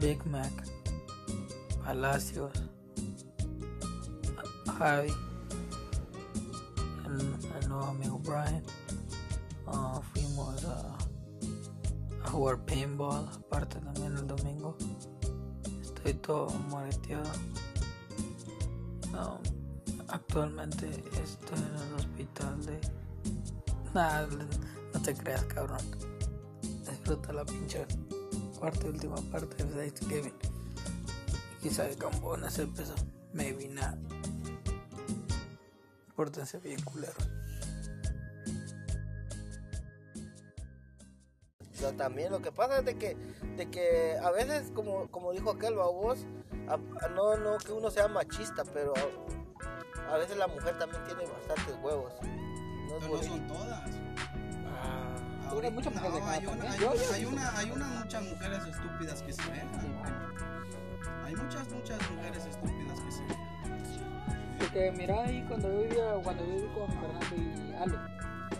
Big Mac, Palacios, Javi, el, nuevo amigo Brian. Ah, fuimos a, a jugar paintball, aparte también el domingo. Estoy todo moreteado. Um, actualmente estoy en el hospital de... Nah, no te creas, cabrón. Disfruta la pinche y última parte de Thanksgiving. Quizá de cambones empezó. Maybe not. Pórtense bien culero. También lo que pasa es de que, de que a veces, como, como dijo aquel babos, a- a- no, no que uno sea machista, pero a veces la mujer también tiene bastantes huevos. No es Pero no son todas. Hay muchas mujeres no, de hay, cada una, también. hay, Yo- yo- hay una, hay unas muchas mujeres estúpidas que se dejan. Hay muchas, muchas mujeres estúpidas que se dejan. Porque mira ahí cuando yo vivía, cuando yo viví con Fernando y Ale,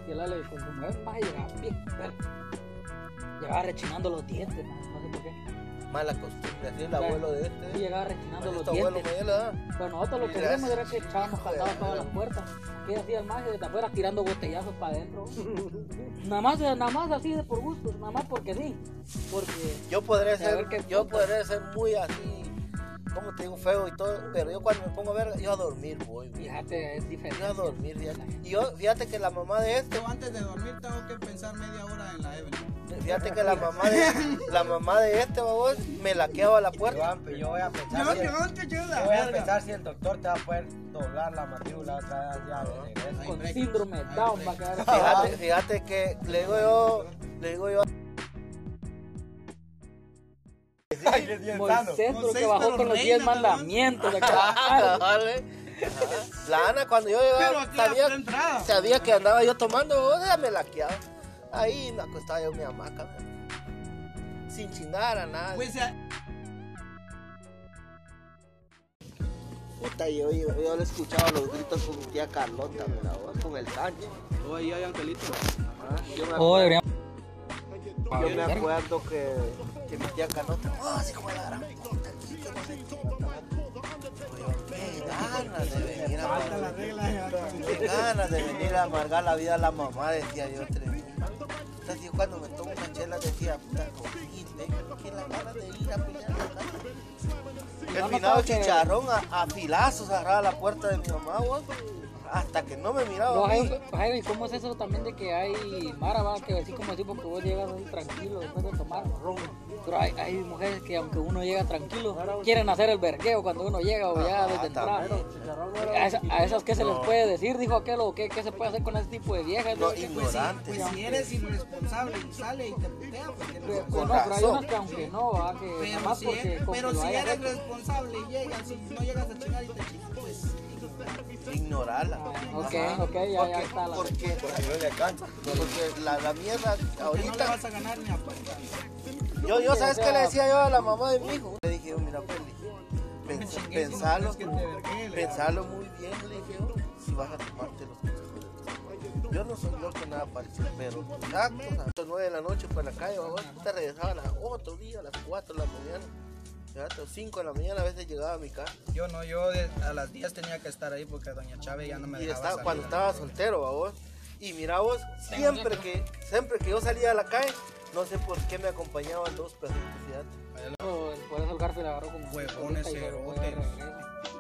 y el Ale con su mujer más llegaba bien, pero llegaba rechinando los dientes, man, no sé por qué. Mala costumbre, así el Claro. abuelo de Y este. llegaba rechinando los abuelo dientes. Pero nosotros lo que hacíamos era que echábamos candados todas las puertas. Que hacía el maje desde afuera tirando botellazos para adentro. nada más, nada más así de por gusto, nada más porque sí. Porque Yo podré ser, qué yo podré ser muy así, como te digo, feo y todo, pero yo cuando me pongo a ver, yo a dormir voy, güey. fíjate, es diferente. Yo a dormir, fíjate. Y yo, fíjate que la mamá de este, Yo antes de dormir tengo que pensar media hora en la Evelyn. fíjate que la mamá de, la mamá de este, babos, me laqueaba la Yo, puerta. a- yo voy a pensar Yo si no te quiero yo la voy a pensar si el doctor te va a poder doblar la mandíbula otra vez ya de regreso. Con síndrome Down va a quedar. Fíjate, fíjate que le digo yo, le digo yo, Moisés, pero que bajó con los reina, 10 ¿verdad? mandamientos. de Ah. La Ana cuando yo llegaba, sabía, sabía que andaba yo tomando, oh, ya me laqueaba. Ahí me acostaba yo en mi hamaca, sin chingar a nadie. Pues, ya- Puta, yo, yo, yo le escuchaba los gritos con mi tía Carlota, ¿verdad? con el Sánchez. Oh, ahí hay Angelito. Ah, Yo me Oh, acuerdo, deberíamos. yo me acuerdo que, que mi tía Carlota, oh, la gran puta, qué". Ganas de venir a amargar, regla. ya. qué ganas de venir a amargar la vida a la mamá, decía yo tremendo. Entonces cuando me tomo una chela decía, puta, que la ganas de ir a pelear a la casa. El finado chicharrón a, a filazos agarraba la puerta de mi mamá, vos, hasta que no me miraba. No, a mí. Jaime, Jaime, ¿cómo es eso también de que hay Mara, va? Que así como así porque vos llegas así tranquilo después de tomar ron. Pero hay, hay mujeres que aunque uno llega tranquilo, quieren hacer el vergueo cuando uno llega o ya Ajá, desde entrada. también. A, esa- a esas que se les No. puede decir, dijo aquel, o qué, qué se puede hacer con ese tipo de viejas. No, ¿no? Que- ignorantes. Pues si eres irresponsable y sale y te putea, pues que no Pues, pues no, pero hay unas que aunque no, va, que Pero más si, porque eres, pero que si eres hecho. responsable y llegas y no llegas a chingar y te chingas, pues ignorarla. Ah, ok, Ajá. ok, ya- ya porque, está la- Porque, No le alcanza. porque la, la mierda porque no ahorita. vas a ganar ni a. Yo, yo, ¿sabes qué le decía yo a la mamá de mi hijo? Le dije, yo, mira, pues, le dije, pens- pensalo, pensalo muy bien, le dije yo, si vas a tomarte los consejos de tu mamá. Yo no soy loco nada parecido, pero exacto, a las 9 de la noche por la calle, babos, te regresaba a las otro día, a las 4 de la mañana. Fíjate, o 5 de la mañana a veces llegaba a mi casa. Yo no, yo de- a las 10 tenía que estar ahí porque doña Chávez ya no me y dejaba estaba, salir cuando a la estaba soltero, babos. Y mira vos, siempre que, siempre que yo salía a la calle, no sé por qué me acompañaban dos perritos, fíjate. Por por eso el Garfield agarró como. Huevones, cerotes.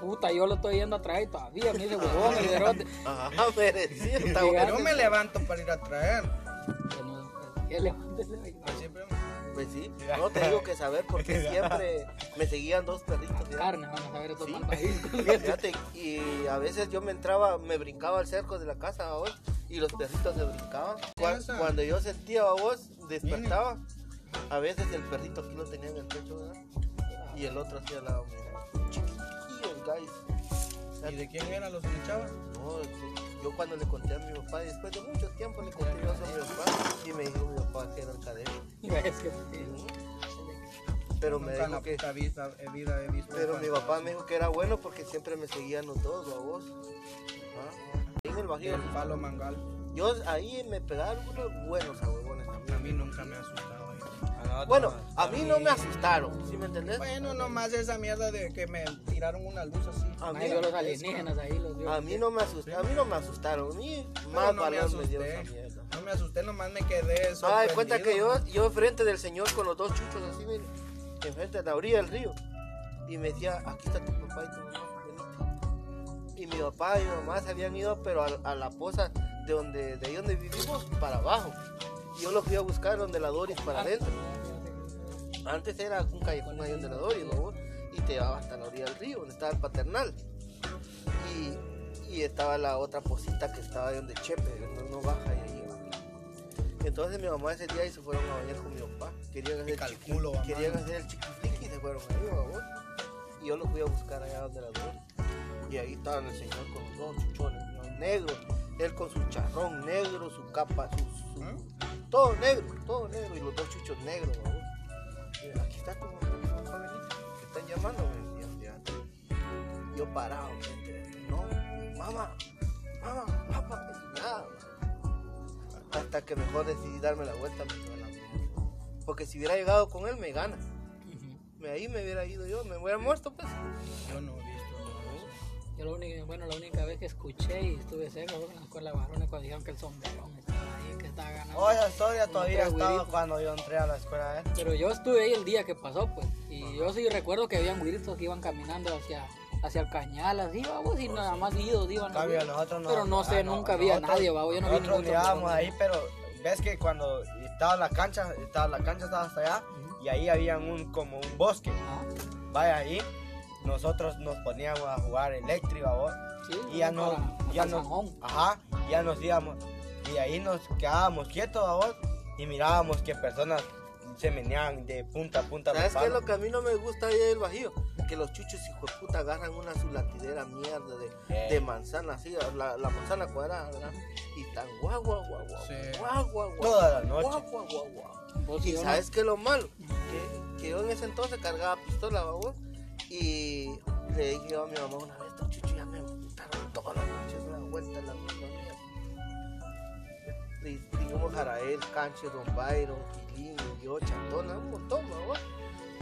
Puta, yo lo estoy yendo a traer todavía, me dice huevón el cerote. Ajá, merecido. Yo me levanto para ir a traer. Que no, que levántese siempre Pues sí, no te digo que saber porque siempre me seguían dos perritos. Carne, vamos a ver esos Sí. Fíjate, y a veces yo me entraba, me brincaba al cerco de la casa, babos, y los perritos se brincaban. Cuan- Esa. Cuando yo sentía, babos, despertaba. A veces el perrito aquí lo tenía en el pecho, ¿verdad? Y el otro hacía al lado mío. Chiquitillos, guys. ¿Y de quién eran los Chava? No, yo cuando le conté a mi papá, después de mucho tiempo le conté yo a mi papá, y me dijo mi papá que eran cadenas. Que- Pero me dijo que... vida, he visto. Pero mi papá me dijo que era bueno porque siempre me seguían los dos, a vos. Ahí en el bajío. El palo mangal. Yo ahí me pegaron unos buenos a huevones A mí nunca me ha Bueno, a mí no me asustaron, ¿sí me entendés? Bueno, nomás esa mierda de que me tiraron una luz así. A mí, los alienígenas ahí, los a mí no me asustaron, a mí no me asustaron, a mí más no me valor me dieron asusté. esa mierda. No me asusté, nomás me quedé Ah, de cuenta que yo, sorprendido. yo enfrente del señor con los dos chuchos así, mire, enfrente de la orilla del río. Y me decía, aquí está tu papá y tu mamá. Y mi papá y mi mamá se habían ido, pero a, a la poza de donde, de ahí donde vivimos, para abajo. Y yo los fui a buscar donde la Doris para adentro. Antes era un callejón ahí donde la Doris, ¿no? Y te llevaba hasta la orilla del río, donde estaba el paternal. Y, y estaba la otra posita que estaba ahí donde Chepe, no, no baja y ahí va. Entonces mi mamá ese día y se fueron a bañar con mi papá. Querían hacer, calculo, chiqui- querían hacer el chiquifliqui y se fueron ahí. Y yo los fui a buscar allá donde la Doris. Y ahí estaban el señor con los dos chuchones, ¿no? negros. Él con su charrón negro, su capa, su, su- ¿Ah? todo negro, todo negro. Y los dos chuchos negros, babos. Aquí está como jovenito que están llamando. Yo parado, gente. No, mamá, mamá, papá, y nada. Hasta que mejor decidí darme la vuelta. Porque si hubiera llegado con él, me gana. Me- Ahí me hubiera ido yo, me hubiera muerto, pues. Yo no he visto. Yo la única, bueno, la única vez que escuché y estuve cerca fue en la escuela de varones cuando dijeron que el sombrerón Oh, esa historia todavía estaba cuando yo entré a la escuela, ¿eh? Pero yo estuve ahí el día que pasó, pues. Y yo sí recuerdo que habían güiritos que iban caminando hacia, hacia el cañal, así, vamos, y nada más idos iban. Cambio, nosotros no. Pero no sé, ah, nunca había nosotros- nadie, vamos, yo no vi Nosotros mirábamos sombrerón. ahí, pero ves que cuando estaba la cancha, estaba la cancha estaba hasta allá y ahí había un como un bosque. Ajá. Vaya ahí, nosotros nos poníamos a jugar eléctrico, ¿vos? Sí, y ya no, ya no, zanjón. ajá, ya nos íbamos y ahí nos quedábamos quietos, vos, y mirábamos que personas se meneaban de punta a punta. ¿Sabes los qué es lo que a mí no me gusta ahí del Bajío? Que los chuchos hijo de puta agarran una su latidera mierda de, de manzana, así, la, la manzana cuadrada, ¿verdad? Y tan guau, guau, guau, guau, Sí. guau, guau, guau, Toda la noche. guau, guau, guau, guau. Vos Y sabes qué es lo malo, que, que yo en ese entonces cargaba pistola, babos, y le dije yo a mi mamá una vez, estos chuchos ya me gustaron todas las noches, una vuelta en la mierda. Y dijimos Jarael, Canche, Don Byron, Quilín, yo, Chantona, un montón, babos,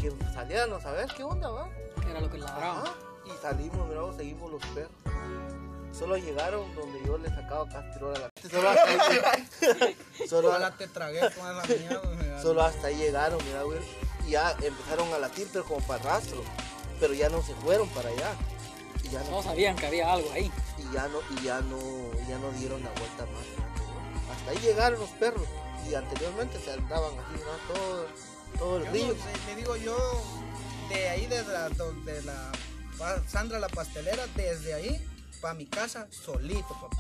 que salían a saber qué onda, va. que era lo que ladraban. Ajá, Y salimos, mira, vos, seguimos los perros. Solo llegaron donde yo le sacaba castirola a la Solo hasta ahí, solo, Ojalá te tragué con esa mierda. Solo hasta ahí llegaron, mira, güey. Y ya empezaron a latir, pero como para rastro. Pero ya no se fueron para allá. Y ya no, Todos sabían que había algo ahí. y ya no, y ya no, ya no dieron la vuelta más. Hasta ahí llegaron los perros. Y anteriormente se andaban así, ¿no? Todo, todo el Yo río. no sé, te digo yo, de ahí de la, de la Sandra la pastelera, desde ahí para mi casa solito, papá.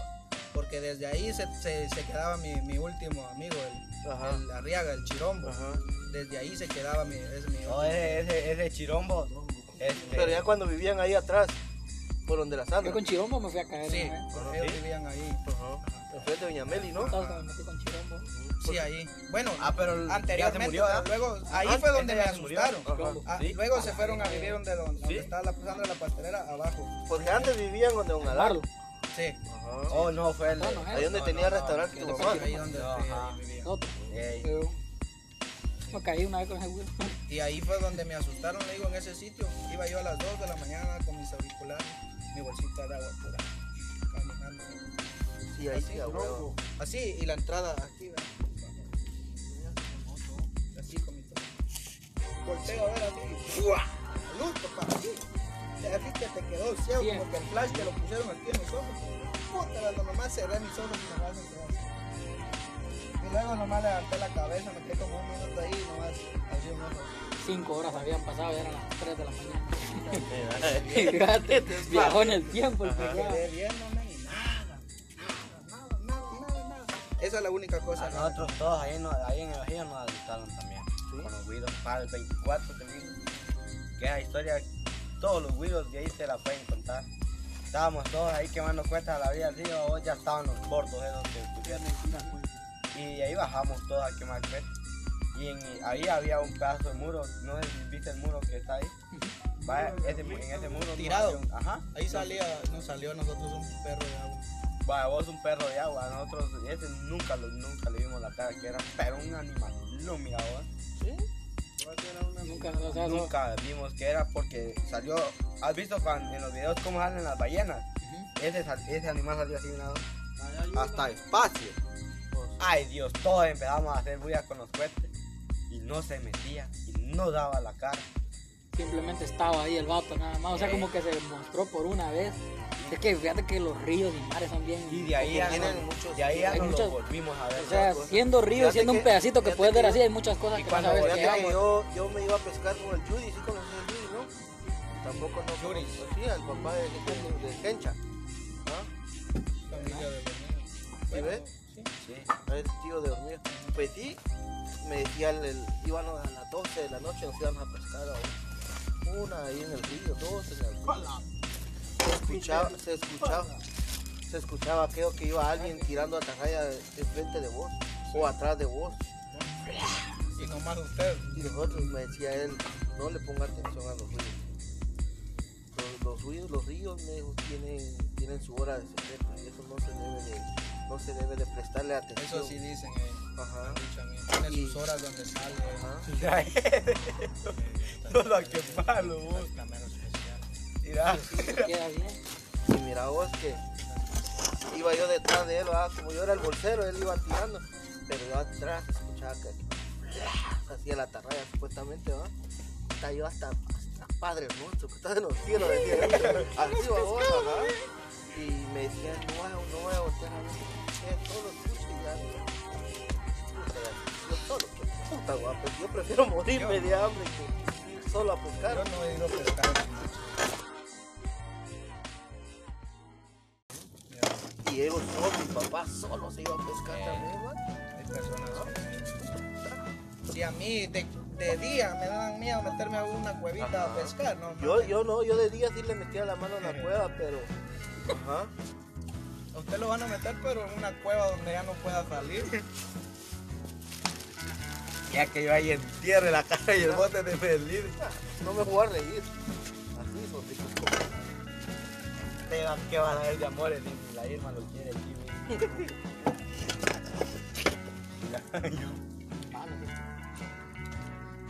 Porque desde ahí se, se, se quedaba mi, mi último amigo, el, Arriaga, el Chirombo. Ajá. Desde ahí se quedaba mi, es mi No, ese, ese, ese chirombo. Este, Pero ya cuando vivían ahí atrás, por donde la Sandra. Yo con Chirombo me fui a caer. Sí, ¿no? porque ellos vivían ahí. Ajá. Enfrente de Doña Meli, ¿no? Todos me metí con Chirombo. Sí, ahí. Bueno, Ah, pero anteriormente, se murió, pero luego, ahí Ah, fue donde me asustaron. Ah, Sí. Luego se fueron a vivir donde, donde Sí. está la Sandra la pastelera, abajo. Porque antes vivían donde Don. Marlo. Sí. Ajá. Oh, no, fue el. No, no, Ahí donde no, tenía no, restaurante Ahí tu mamá. donde ahí vivía. Ey. Yo me caí una vez con ese güey. Y ahí fue donde me asustaron, le digo, en ese sitio. Iba yo a las 2 de la mañana con mis auriculares, mi bolsita de agua pura, caminando. Sí, ahí sí, a huevo. Así, y la entrada aquí, ¿verdad? Así con mi traje. Volteo a ver así. ¡Buah! Luz, papá, así. Así que te quedó ciego, Bien. como que el flash que lo pusieron aquí en los ojos. Puta, cuando nomás cerré mis ojos y nomás así. Y luego nomás levanté la cabeza, me quedé como un minuto ahí y nomás abrí un ojo. Cinco horas habían pasado, ya eran las 3 de la mañana. Fíjate, viajó en el tiempo el Me Esa es la única cosa. A ¿no? nosotros todos ahí, no- ahí en el Bajío nos asustaron también. Con los güiros. Para el 24 te digo. Que esa historia, todos los güiros de ahí se la pueden contar. Estábamos todos ahí quemando cuentas a la vida del río, hoy ya estaban los bordos esos que pusieron. Y ahí bajamos todos a quemar cuentas. Y en, ahí había un pedazo de muro, no viste el muro que está ahí. Vaya, ese, en ese muro Tirado. un- ajá. Ahí salía, nos salió a nosotros un perro de agua. Vaya, vos un perro de agua, nosotros ese nunca, lo, nunca le vimos la cara que era, pero un animal, no mira vos. Nunca, o sea, no- Nunca vimos que era porque salió, ¿has visto cuando, en los videos cómo salen las ballenas? Ese, ese animal salió así, nada, hasta espacio. Ay Dios, todos empezamos a hacer bulla con los cohetes y no se metía y no daba la cara. simplemente estaba ahí el vato nada más. O sea, como que se mostró por una vez. Es que fíjate que los ríos y mares son bien. Y de ahí tienen no, muchos- de ahí ya hay no muchos- lo volvimos a ver. O sea, siendo río, Fíjate siendo un que- pedacito que puedes ver que así, hay muchas cosas y que no cuando sabes a Fíjate hay. que yo, yo me iba a pescar con el Judy, ¿sí conoces el Judy, no? Tampoco no Yuri. conozco, Sí, al papá de, de, de Kencha. ¿Ah? Familia de ¿Sí ves? Sí. A ver, tío de hormiga. Pues sí, me decía el, el- íbamos a las 12 de la noche, nos íbamos a pescar a una ahí en el río, dos en el río. Se escuchaba, se escuchaba, se escuchaba creo que iba alguien tirando atarraya enfrente de vos o atrás de vos. Y nomás usted. Y nosotros me decía él, no le ponga atención a los ríos. Los, los ríos, los ríos me dijo, tienen, tienen su hora de secreto y eso no se debe de, no se debe de prestarle atención. Eso sí dicen, eh. Ajá. Tiene sus horas donde sale. Ajá. Solo a quemarlo, vos. Mira. Queda bien. Y mira vos que iba yo detrás de él, ¿verdad? como yo era el bolsero, él iba tirando, pero yo atrás escuchaba que hacía la tarraya supuestamente, ¿va? Hasta yo hasta, hasta padre nuestro, que está en los cielos, decía así va vos, ajá. Y me decía, no voy a, no voy a voltear a ver, eh, solo escucho y ya. Yo solo, pues, puta guapo, yo prefiero morirme de hambre que ir solo a pescar. Yo no he ido a pescar. Ellos solos, mi papá solo se iba a pescar Eh. también. Si a mí de, de día me dan miedo meterme a una cuevita a pescar, ¿no? Yo, yo no, yo de día sí le metía la mano en la cueva, pero. Ajá. A usted lo van a meter, pero en una cueva donde ya no pueda salir. Ya que yo ahí entierre la cara y el bote de feliz. No me voy a reír. Así son como. Tenga que van a ver de amores y la Irma lo quiere aquí.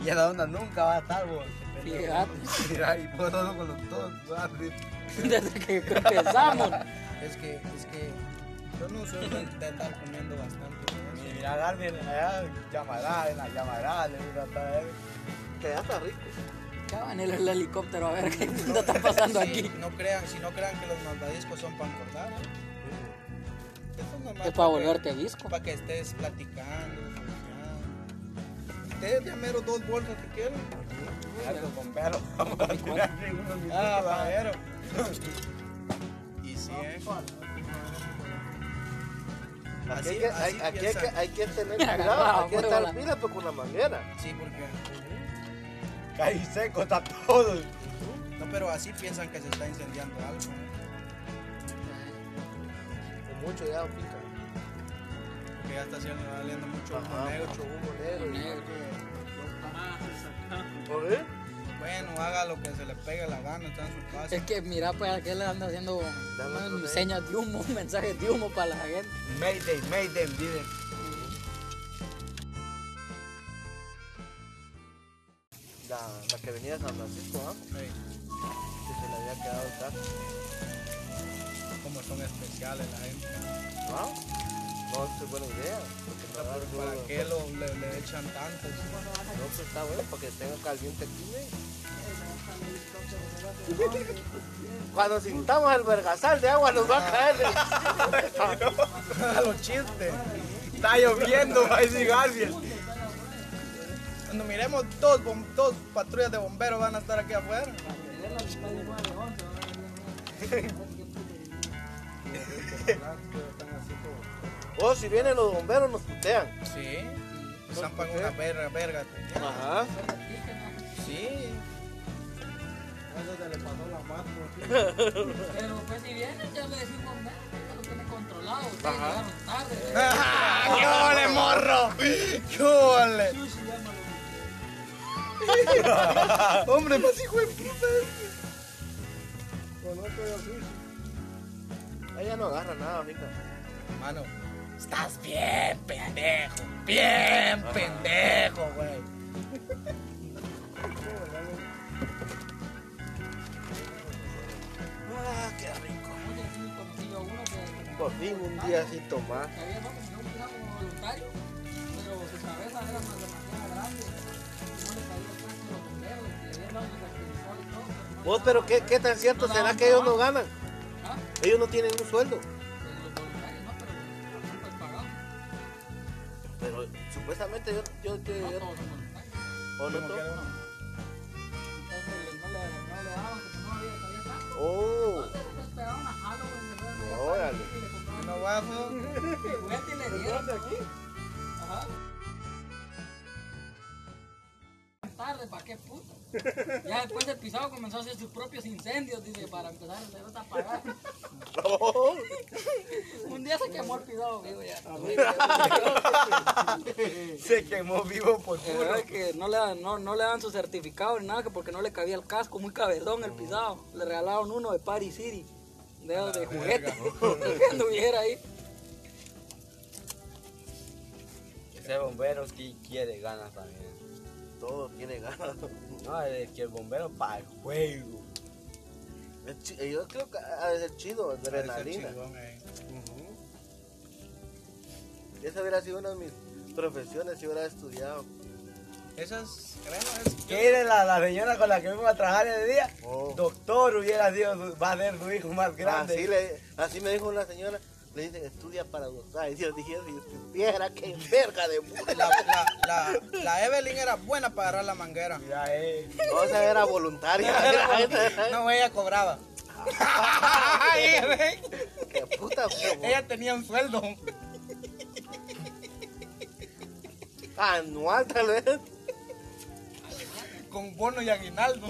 Y esa onda nunca va a estar, vos. Fíjate. Mira, y vos solo con los dos, guardi. Desde que empezamos. Es que, es que yo no soy de, de estar comiendo bastante. ¿no? Mira, Garmin allá, llamará, en la llamará, le digo a él. Que ya está rico. Van el, el helicóptero a ver qué onda está pasando Sí, aquí. No crean, si no crean que los mandadiscos son para engordar. ¿eh? Es para volverte visco. Para que estés platicando. Ustedes ya mero dos bolsas que quieren. Algo con pelo, vamos a tirar en unos minutos. Ah, bajero. y sí, ¿eh? Así- hay, que, así hay, aquí hay, que, hay que tener cuidado. está pruébala. el pila, con la manguera. Sí, porque. Caí seco, está todo. No, pero así piensan que se está incendiando algo. Con mucho ya pica. Porque ya está haciendo, saliendo mucho humo negro. mucho humo negro. y- Negro. ¿Por qué? Bueno, haga lo que se le pegue la gana, está en su casa. Es que mira, pues aquel le anda haciendo señas de humo, mensajes de humo para la gente. Mayday, Mayday, dicen. La, que venía de San Francisco, ¿ah? Ey, Que se le había quedado el carro. como son especiales la gente. ¿Ah? No, es buena idea. Porque da algo- ¿Para qué lo, le, le echan tantos? No, pues está bueno, para que tenga caliente aquí, ¿eh? Cuando sintamos el vergasal de agua nos va a caer. A los chistes. Está lloviendo, va a decir Garfield. Cuando miremos dos, bom- dos patrullas de bomberos van a estar aquí afuera. O si vienen los bomberos nos putean. Sí. Zampan una verga, verga. Ajá. Sí. Pero pues si vienen ya le decimos, "Mira, ya lo tiene controlado, ustedes Ajá. llegaron tarde. ¡Ah, ¡Qué ole, morro! ¡Qué ole! Hombre, más hijo de puta. Ella no agarra nada, mica. Mano, estás bien pendejo. Bien pendejo, güey. Ah, qué rico. Por fin un día sin tomar. que había, un voluntario, pero su cabeza era más Vos, pero qué, qué tan cierto No, será no, que ellos no. no ganan? ¿Ah? Ellos no tienen un sueldo. Los voluntarios no, pero supuestamente yo, yo, yo, No yo- todos. ¿o no to- Entonces no le, no le daban, como no había. Oh, Entonces les pegaban a fuera, Órale. y le compraban No juguete y le dieron. Ajá. Tarde, ¿para qué puta? Ya después del pisado comenzó a hacer sus propios incendios, dice, para empezar a apagar. oh. Un día se quemó el pisado, vivo ya. Se quemó vivo por Es verdad que no le, dan, no, no le dan su certificado ni nada, que porque no le cabía el casco, muy cabezón el pisado. Le regalaron uno de Paris City, de, de juguete, que anduviera ahí. Ese bombero que quiere ganas también. Todo tiene ganas. No, es que el bombero para el juego. Yo creo que ha de ser chido, adrenalina. eh. Esa hubiera sido una de mis profesiones si hubiera estudiado. Esas, es ¿Qué era la, la señora con la que fuimos a trabajar ese día? Oh. Doctor hubiera sido, va a ser su hijo más grande. Así, le, así me dijo una señora. Le dice, estudia para doctor. Ay, Dios, dije, si supiera que verga de puta. la, la, la, la Evelyn era buena para agarrar la manguera. Mira, eh. O sea, era voluntaria. No, ella cobraba. Qué puta, fue, vos. ella tenía un sueldo. Anual, tal vez. Con bono y aguinaldo.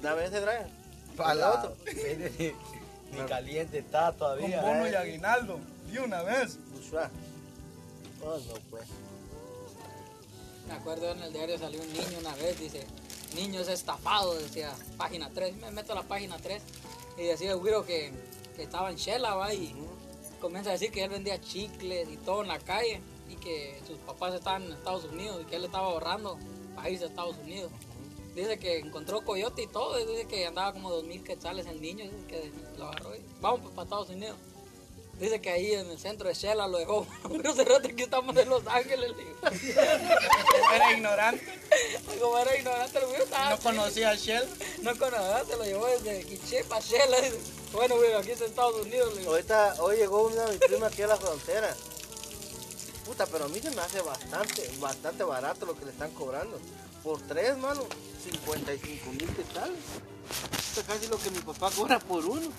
Dame ese Brian. Para El la otro. Ni, caliente está Con todavía. bono eh. y aguinaldo. De una vez. Oh, no, pues. Me acuerdo en el diario salió un niño una vez, dice, niño es estafado, decía, página 3, me meto a la página 3 y decía el güiro que, que estaba en Shela, va, y comienza a decir que él vendía chicles y todo en la calle y que sus papás estaban en Estados Unidos y que él estaba ahorrando para irse a Estados Unidos. Dice que encontró coyote y todo, y dice que andaba como dos mil quetzales el niño, dice que lo agarró y vamos pues, para Estados Unidos. Dice que ahí en el centro de Shela lo dejó. Pero cerrate que estamos en Los Ángeles. Era ignorante. Como era ignorante, güey estaba No así. conocía a Shell. No conocía, se lo llevó desde Quiché para Shela. dice. Bueno, güey, aquí está Estados Unidos. le digo. Ahorita, hoy llegó una de mis primas aquí a la frontera. Puta, pero a mí se me hace bastante, bastante barato lo que le están cobrando. Por tres, mano, 55 mil quetzales. Esto es casi lo que mi papá cobra por uno.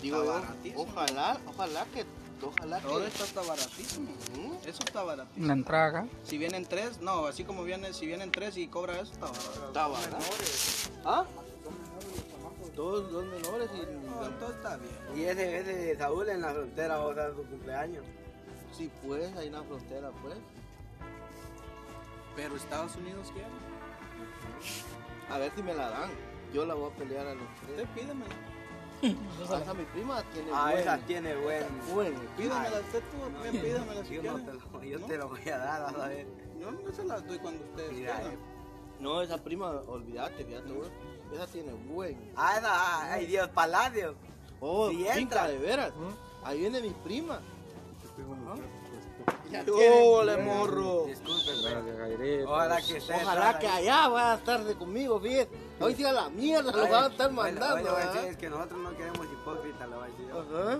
Digo yo, ojalá, ojalá que, ojalá Todo que. esto está baratísimo. Eso está baratísimo. La entrada acá. Si vienen tres, no, así como vienen, si vienen tres y cobra eso, está barato. Está barato. ¿Ah? Dos, dos menores y. No, todo está bien. Y ese, ese de Saúl en la frontera va a ser su cumpleaños. Sí, pues, en la frontera, pues. Pero Estados Unidos quiere. A ver si me la dan. Yo la voy a pelear a los Usted tres. pídemela. Ah, Esa mi prima tiene Ah, buen- esa tiene buen. buen. Pídemela, usted tú, No, bien, pídemela si yo, quiere. no te lo, yo ¿No? te lo voy a dar, vas a ver. Yo no se las doy cuando ustedes Mira, quieran. eh. No, esa prima, olvídate, fíjate. Esa tiene buen. Ah, esa, ay Dios, Palacio. Oh, entra. de veras. Ahí viene mi prima. ¡Ole, morro! Disculpe, Ojalá que esté. Ojalá que allá vaya a estar de conmigo, fíjate. Hoy sí a la mierda lo van a estar mandando. Es que nosotros no queremos hipócritas, le voy a decir yo. Ajá.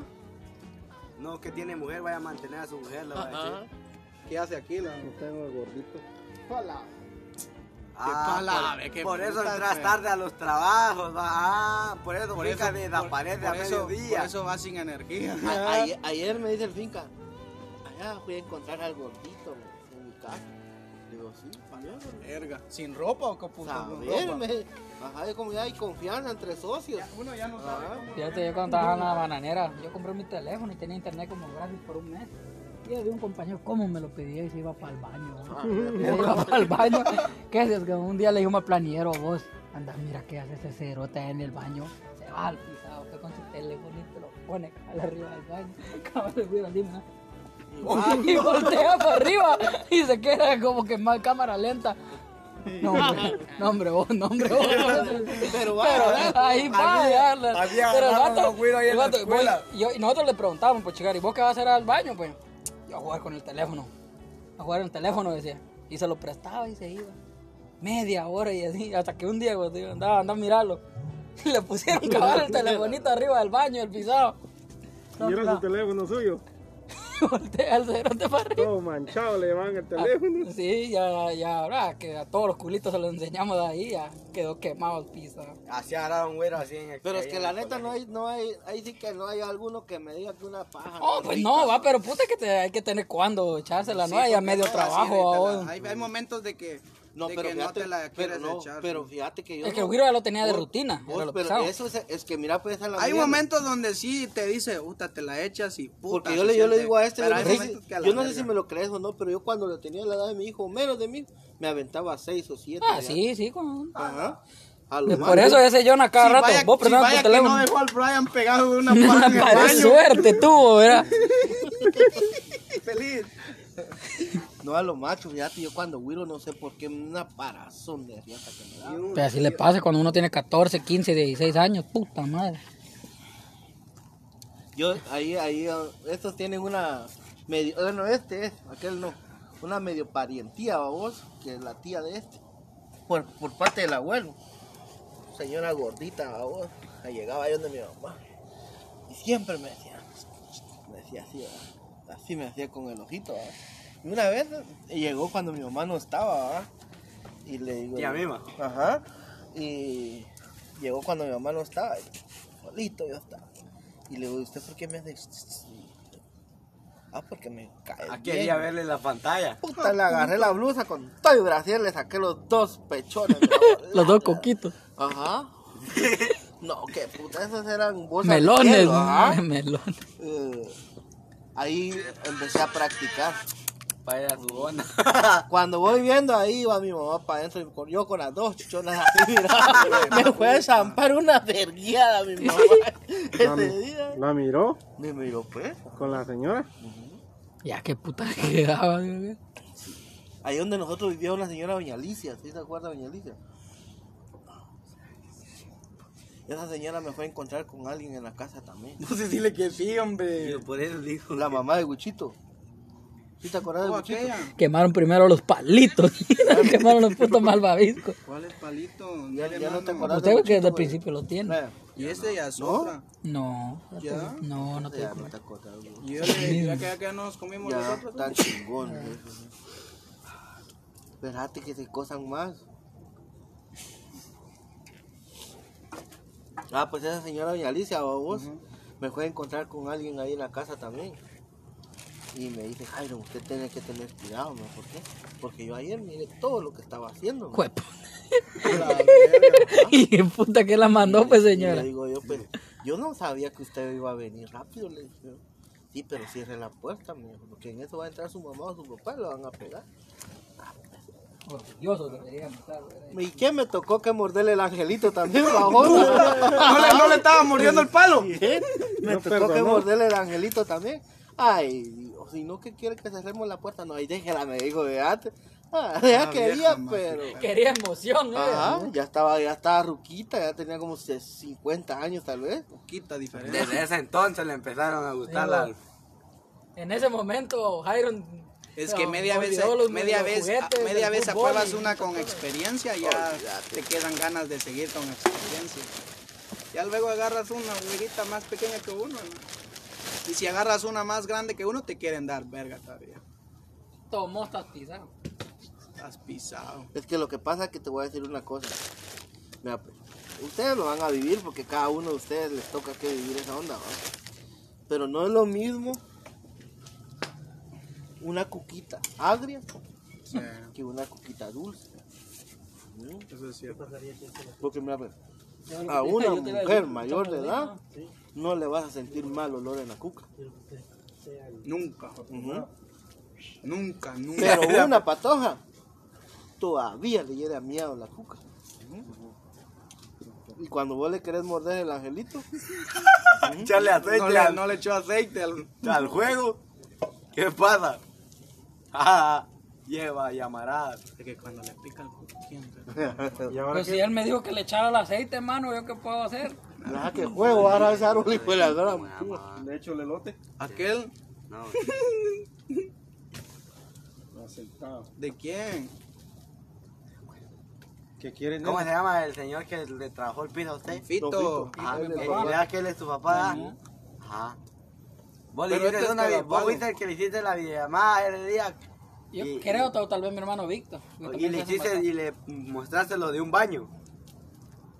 No, que tiene mujer, vaya a mantener a su mujer, le voy a decir. ¿Qué hace aquí? La... Ah, pala, por, ve qué por eso puta, entras tarde a los trabajos, va. Ah, por eso, Por finca eso, desaparece a por eso, mediodía. por eso va sin energía. A- ayer, ayer me dice el finca, allá fui a encontrar al gordito en mi casa. Digo, sí, para Verga. ¿Sin ropa o qué puta? Con Saber, ropa. me- Ajá, es como ya hay confianza entre socios. Ya, Uno ya no sabe. Fíjate, yo cuando estaba en la bananera, yo compré mi teléfono y tenía internet como gratis por un mes. Y había un compañero, ¿cómo me lo pedía? Y se iba para el baño. Ah, Se iba para el baño. ¿Qué haces? Que un día le dijimos al planiero, vos, anda, mira qué hace ese cerote ahí en el baño. Se va al pisado, fue con su teléfono y te lo pone cabal arriba del baño. Cuida así, ¿no? Y voltea para arriba y se queda como que mal cámara lenta. No, hombre, no, hombre, vos, no, hombre, vos. Pero Pero ahí va, había Pero el vato, ahí en el la vato, escuela. voy- yo- y nosotros le preguntábamos, pues chicar, ¿y vos qué vas a hacer al baño? Pues yo a jugar con el teléfono. A jugar en el teléfono, decía. Y se lo prestaba y se iba. Media hora y así, hasta que un día pues, digo, andaba, andaba a mirarlo. Y le pusieron cabal el telefonito arriba del baño, el pisado. Y era su teléfono suyo. Voltea el cerote para arriba. Todo manchado le llevaban el teléfono. Sí, ya, ya, ahora que a todos los culitos se los enseñamos de ahí, ya quedó quemado el piso. Así agarraron güero así en el Pero es que la neta no hay, no hay, ahí sí que no hay alguno que me diga que una paja. Oh, pues no, va, pero puta que te, hay que tener cuando echársela, ¿no? Hay a medio no, trabajo. la- hay, hay momentos de que No, de pero que fíjate, no te la pero quieres no, echar. pero fíjate que yo Es que no- el güiro ya lo tenía de rutina, vos, lo pero pesado. eso es, es que mira pues a la Hay mierda. momentos donde sí te dice, puta, te la echas y puta. Porque yo le, yo le siente". digo a este, Pero yo, hay no sé, momentos si, que a la yo no sé si me lo crees o no, pero yo cuando le tenía la edad de mi hijo, menos de mí, me aventaba seis o siete. Ah, ya. sí, sí. Con... Ajá. A lo Por eso ese John a cada Si rato, vaya, vos si vaya que no dejó al Brian pegado de una paja en el baño. suerte tuvo, ¿verdad? Feliz. No a lo macho, fíjate, yo cuando Wiro no sé por qué una parazón de riata que me da. Pero así le pasa cuando uno tiene 14, 15, 16 años. Puta madre. Yo, ahí, ahí, ah, estos tienen una medio, bueno, este es, aquel no, una medio parientía, vos, que es la tía de este, por, por parte del abuelo. Señora gordita, vos, llegaba ahí donde mi mamá, y siempre me decía, me decía así, ¿verdad? así me hacía con el ojito, ¿verdad? Y una vez llegó cuando mi mamá no estaba, ¿verdad? y le digo, Tía yo, Mima. Ajá, y llegó cuando mi mamá no estaba, y solito yo estaba. Y le digo, ¿usted por qué me hace? Ah, porque me cae. Ah, bien". quería verle la pantalla. Puta, le agarré la blusa con todo el brasier, le saqué los dos pechones. Los dos coquitos. Ajá. No, qué puta, esos eran bolsas de Melones. hielo, ajá. Melones. Eh, ahí empecé a practicar. Para ir a su onda. Cuando voy viendo ahí va mi mamá para adentro y yo con las dos chichonas así, mira, me fue a zampar una verguiada mi mamá día. La miró Me miró pues. con la señora. Ya, qué puta quedaba. Ahí donde nosotros vivíamos la señora Doña Alicia, ¿sí se acuerda Doña Alicia? Esa señora me fue a encontrar con alguien en la casa también. No sé si le que sí, hombre. Yo por eso dijo. La mamá de Guchito. ¿Sí te acuerdas de Oh, aquella. Quemaron primero los palitos. Quemaron los putos malvaviscos. ¿Cuál es palito? Ya- ya no te acuerdas. Usted ve que desde el principio lo tiene. Y este ya es ¿No? otra. No. ¿Ya? No, no te Ya no te acuerdas. Y yo le ya que ya que nos comimos Ya, nosotros. tan chingón. Espérate que se cosan más. Ah, pues esa señora Doña Alicia, ¿va vos, me fue a encontrar con alguien ahí en la casa también. Y me dice, Jairo, usted tiene que tener cuidado, ¿no? ¿Por qué? Porque yo ayer miré todo lo que estaba haciendo. ¿no? Cuepo. Verga. Y puta que la mandó, pues Y señora. le digo yo, pues, yo no sabía que usted iba a venir rápido, le dije. yo. Sí, pero cierre la puerta, me dijo, porque en eso va a entrar su mamá o su papá y lo van a pegar. Orgulloso. ¿Y qué me tocó que morderle el angelito también, bajón? ¿No le, no le estaba mordiendo el palo? ¿Eh? Me No tocó que morderle el angelito también. Ay, o si no, que quiere que cerremos la puerta? No, ahí déjela, me dijo de antes. Ah, ya Ah, quería, vieja, más pero... Quería emoción, ¿eh? Ajá, ya estaba, ya estaba ruquita, ya tenía como 50 años tal vez. Poquita diferente. Desde ese entonces le empezaron a gustar Sí, las. En ese momento, Jairo. Es que no, media vez, media vez, juguetes media vez apruebas una con experiencia, ya te quedan ganas de seguir con experiencia. Ya luego agarras una güerita más pequeña que uno, ¿no? Y si agarras una más grande que uno, te quieren dar verga todavía. Tomó estás pisado. Has pisado. Es que lo que pasa es que te voy a decir una cosa. Mira, pues, ustedes lo van a vivir porque cada uno de ustedes les toca que vivir esa onda, ¿va? Pero no es lo mismo una cuquita agria Sí, que una cuquita dulce. Eso es cierto. Porque mira, pues, a una mujer mayor de edad no le vas a sentir mal olor en la cuca. Nunca. Nunca, nunca. Pero una patoja todavía le llega miedo la cuca. Y cuando vos le querés morder el angelito, Echarle aceite no, le, no le echó aceite al... al juego. ¿Qué pasa? Ah, lleva llamaradas. Es que cuando le pica el ¿quién? ¿Y ahora Pues si él me dijo que le echara el aceite, hermano, ¿yo qué puedo hacer? Nada que juego, ahora ese árbol y fue la gran. le echo el elote? Aquel, No, Aceitado. ¿de quién? ¿Qué quieren? ¿Cómo se llama el señor que le trabajó el piso a usted? Fito. Ajá, Él es que- papá. ¿verdad que él es tu papá? Ajá. Vos, le hiciste este una vos el que le hiciste la videollamada ese día Yo Y- creo tal, tal vez mi hermano Víctor. y le hiciste y le mostraste lo de un baño.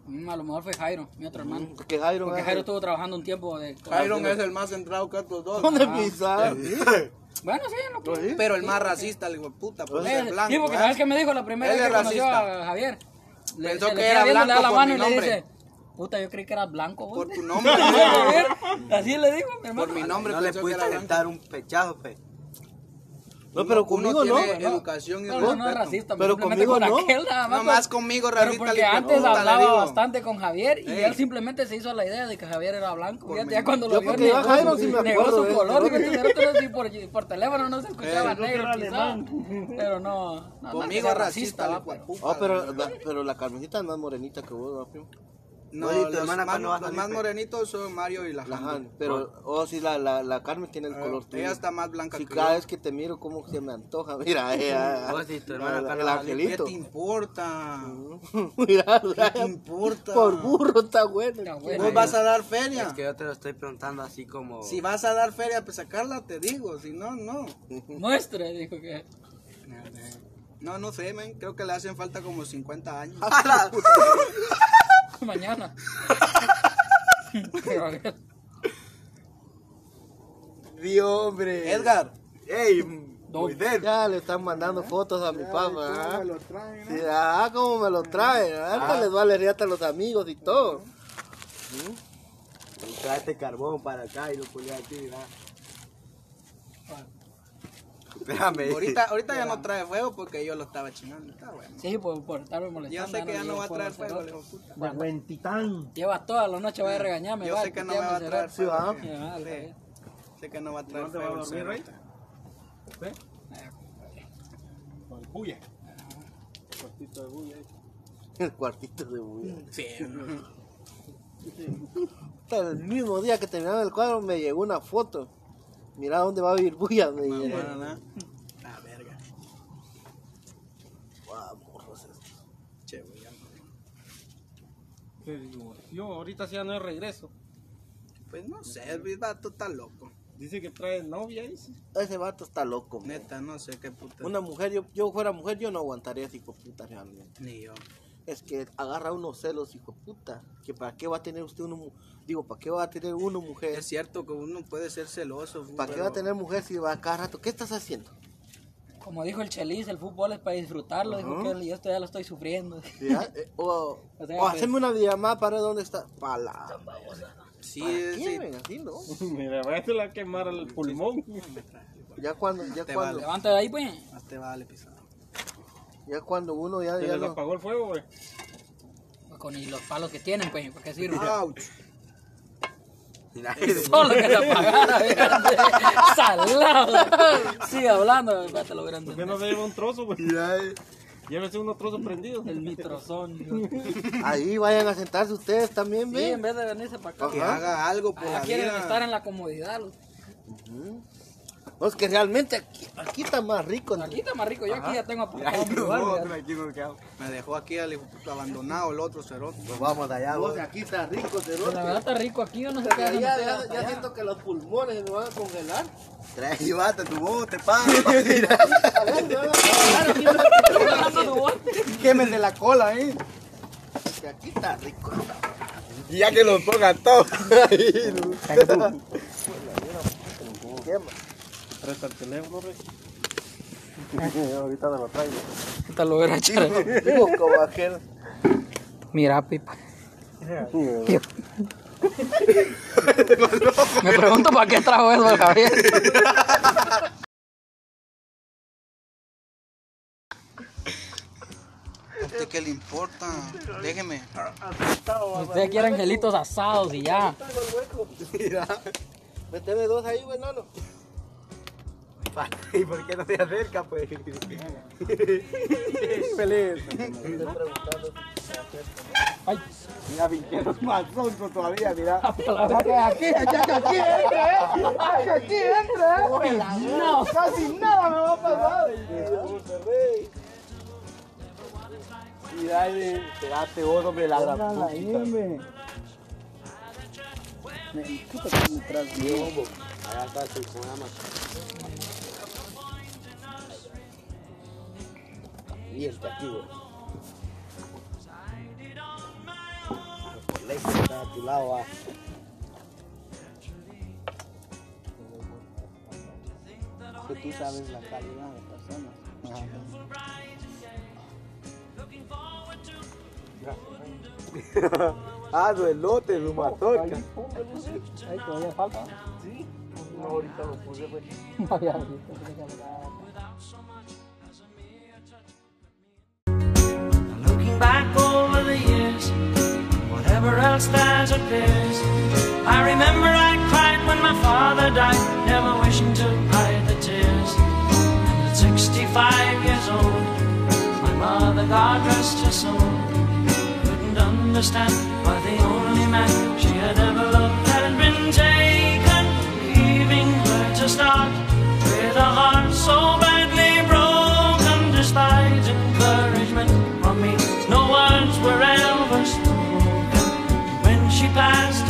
Mm, A lo mejor fue Jairo, mi otro hermano. Que Jairo Porque Jairo estuvo trabajando un tiempo de... Byron es el más centrado que estos dos. ¿Dónde pisar? Bueno, sí, que... Pero el más racista, hijo de puta, por Eh, ser blanco. sí, porque sabes qué me dijo la primera vez que conoció racista. a Javier. Le, Pensó le que era viendo, le da blanco la mano y le dice, puta, yo creí que eras blanco. vos". Por tu nombre. Javier, Así le digo, mi hermano. Por mi nombre no le pensó que pudiste era blanco. aventar un pechazo, pues. No, pero Uno conmigo no. tiene no. educación y No, no, no es racista, Pero simplemente conmigo con no. aquel nada más. Nomás pues. conmigo Pero racista. porque antes hablaba bastante con Javier y Ey. él simplemente se hizo la idea de que Javier era blanco. Fíjate, ya cuando lo vio negó, Jairo su- sí me negó su color. ¿no? Fíjate, por, por teléfono no se escuchaba Ey, negro. Pero no. no, no Conmigo racista, hijo de pero-. Ah, la, Carmencita es más morenita que vos, ¿no? No, Oye, ¿tu los, hermana más, a los pues? morenitos son Mario y la La Han. Han. Pero, oh, sí, la, la, la Carmen tiene el color tuyo. Ella está más blanca Sí, que cada yo. vez que te miro, como se me antoja. Mira, ella. Vos y tu hermana el. ¿Qué angelito. te importa? Mira, ¿Qué te importa? por burro está bueno. Está bueno. Vos vas a dar feria. Es que yo te lo estoy preguntando así como... Si vas a dar feria, pues sacarla, te digo. Si no, no. Muestre, dijo que. No, no sé, men. Creo que le hacen falta como 50 años. Mañana. Pero a ver. Dios, hombre. Edgar, Ey, Moisés. Ya le están mandando fotos a mi papá. ¿Cómo ¿ah? me lo traen? Sí, ah, como me lo traen. Hasta les vale riata a los amigos y todo. Traete carbón para acá y lo ponía aquí. Espérame. ahorita, ahorita ya no trae fuego porque yo lo estaba chingando. Está bueno. Sí, por, por estarme molestando. Yo sé que ya no va a traer fuego, hijo puta. De buen titán. Lleva toda la noche, va a regañarme. Yo va, sé que no me va a traer fuego. Sí. Sé que no va a traer ¿Dónde va a fuego. dormir, rey? cerote. Con bulla. Cortito de bulla. El cuartito de bulla. Sí. El mismo día que terminaron el cuadro me llegó una foto. Mira dónde va a vivir bulla. Me llegó. Mamá, La verga. Guau, morros estos. Che, güey, ya no. ¿Qué digo? Yo ahorita sí ya no hay regreso. Pues no sé, el vato está loco. Dice que trae novia, dice. Ese vato está loco. man. Neta, no sé qué puta. Una mujer, yo, yo fuera mujer, yo no aguantaría ese hijo de puta realmente. Ni yo. Es que agarra unos celos, hijo de puta. Que para qué va a tener usted uno, digo, para qué va a tener uno mujer. Es cierto que uno puede ser celoso. ¿Para qué va a tener mujer si va a cada rato? ¿Qué estás haciendo? Como dijo el Chelis, el fútbol es para disfrutarlo. Dijo que él, y esto ya lo estoy sufriendo. ¿Ya? Eh, o, O sea, o pues- hacerme una llamada para ver dónde está. Para la. Sí, ¿Para sí. Así, ¿no? Mira, va a quemar el pulmón. Ya cuando, ya Te cuando, Levanta de ahí, pues. Más te vale pisado. Ya cuando uno ya, Se ya les no. apagó el fuego, güey. Con y los palos que tienen, pues. ¿Para qué sirve? Mira, Solo que se apagara, fíjate. Salado. Sigue hablando, espérate, lo grande. ¿Por qué no se lleva un trozo, güey? Llévese unos trozos prendidos. El nitrozón. Ahí vayan a sentarse ustedes también, Sí, en vez de venirse para acá. Que haga algo por Allá la quieren vida. estar en la comodidad. los- No, es que realmente aquí, aquí está más rico. ¿no? Aquí está más rico. Yo aquí ya tengo queda. Me dejó aquí al abandonado el otro cerote. Nos vamos de allá, vos. aquí está rico, cerote. La verdad está rico aquí. Yo no sé qué Ya, siento que los pulmones se me van a congelar. Trae, llévate tu bote, pa. Quémenle la cola ahí. Que aquí está rico. Y ya que los pongan todos. Presta el teléfono, rey. Ahorita me lo traigo. Ahorita lo voy a echar. Digo, como aquel. Mira, pipa. Me pregunto para qué trajo eso el Javier. ¿A usted qué le importa? Déjeme. Ustedes quieren angelitos asados y ya. Méteme dos ahí, güey, Nolo. ¿Y por qué no se acerca, pues? Feliz. Ay, Mira, vinqueros más pronto todavía, mira. aquí, aquí, aquí entra, ¿eh? Aquí entra, ¿eh? No, casi nada me va a pasar. Y dale, vos, hombre, la gran puta. Allá está este aquí, güey. Por está a tu lado, va. Que tú sabes la calidad de personas. Ah, su elote, su mazorca. Ay, todavía falta. No, ahorita lo puse, güey. Back over the years, whatever else that appears. I remember I cried when my father died, never wishing to hide the tears. And at 65 years old, my mother, God rest her soul, couldn't understand why the only man past.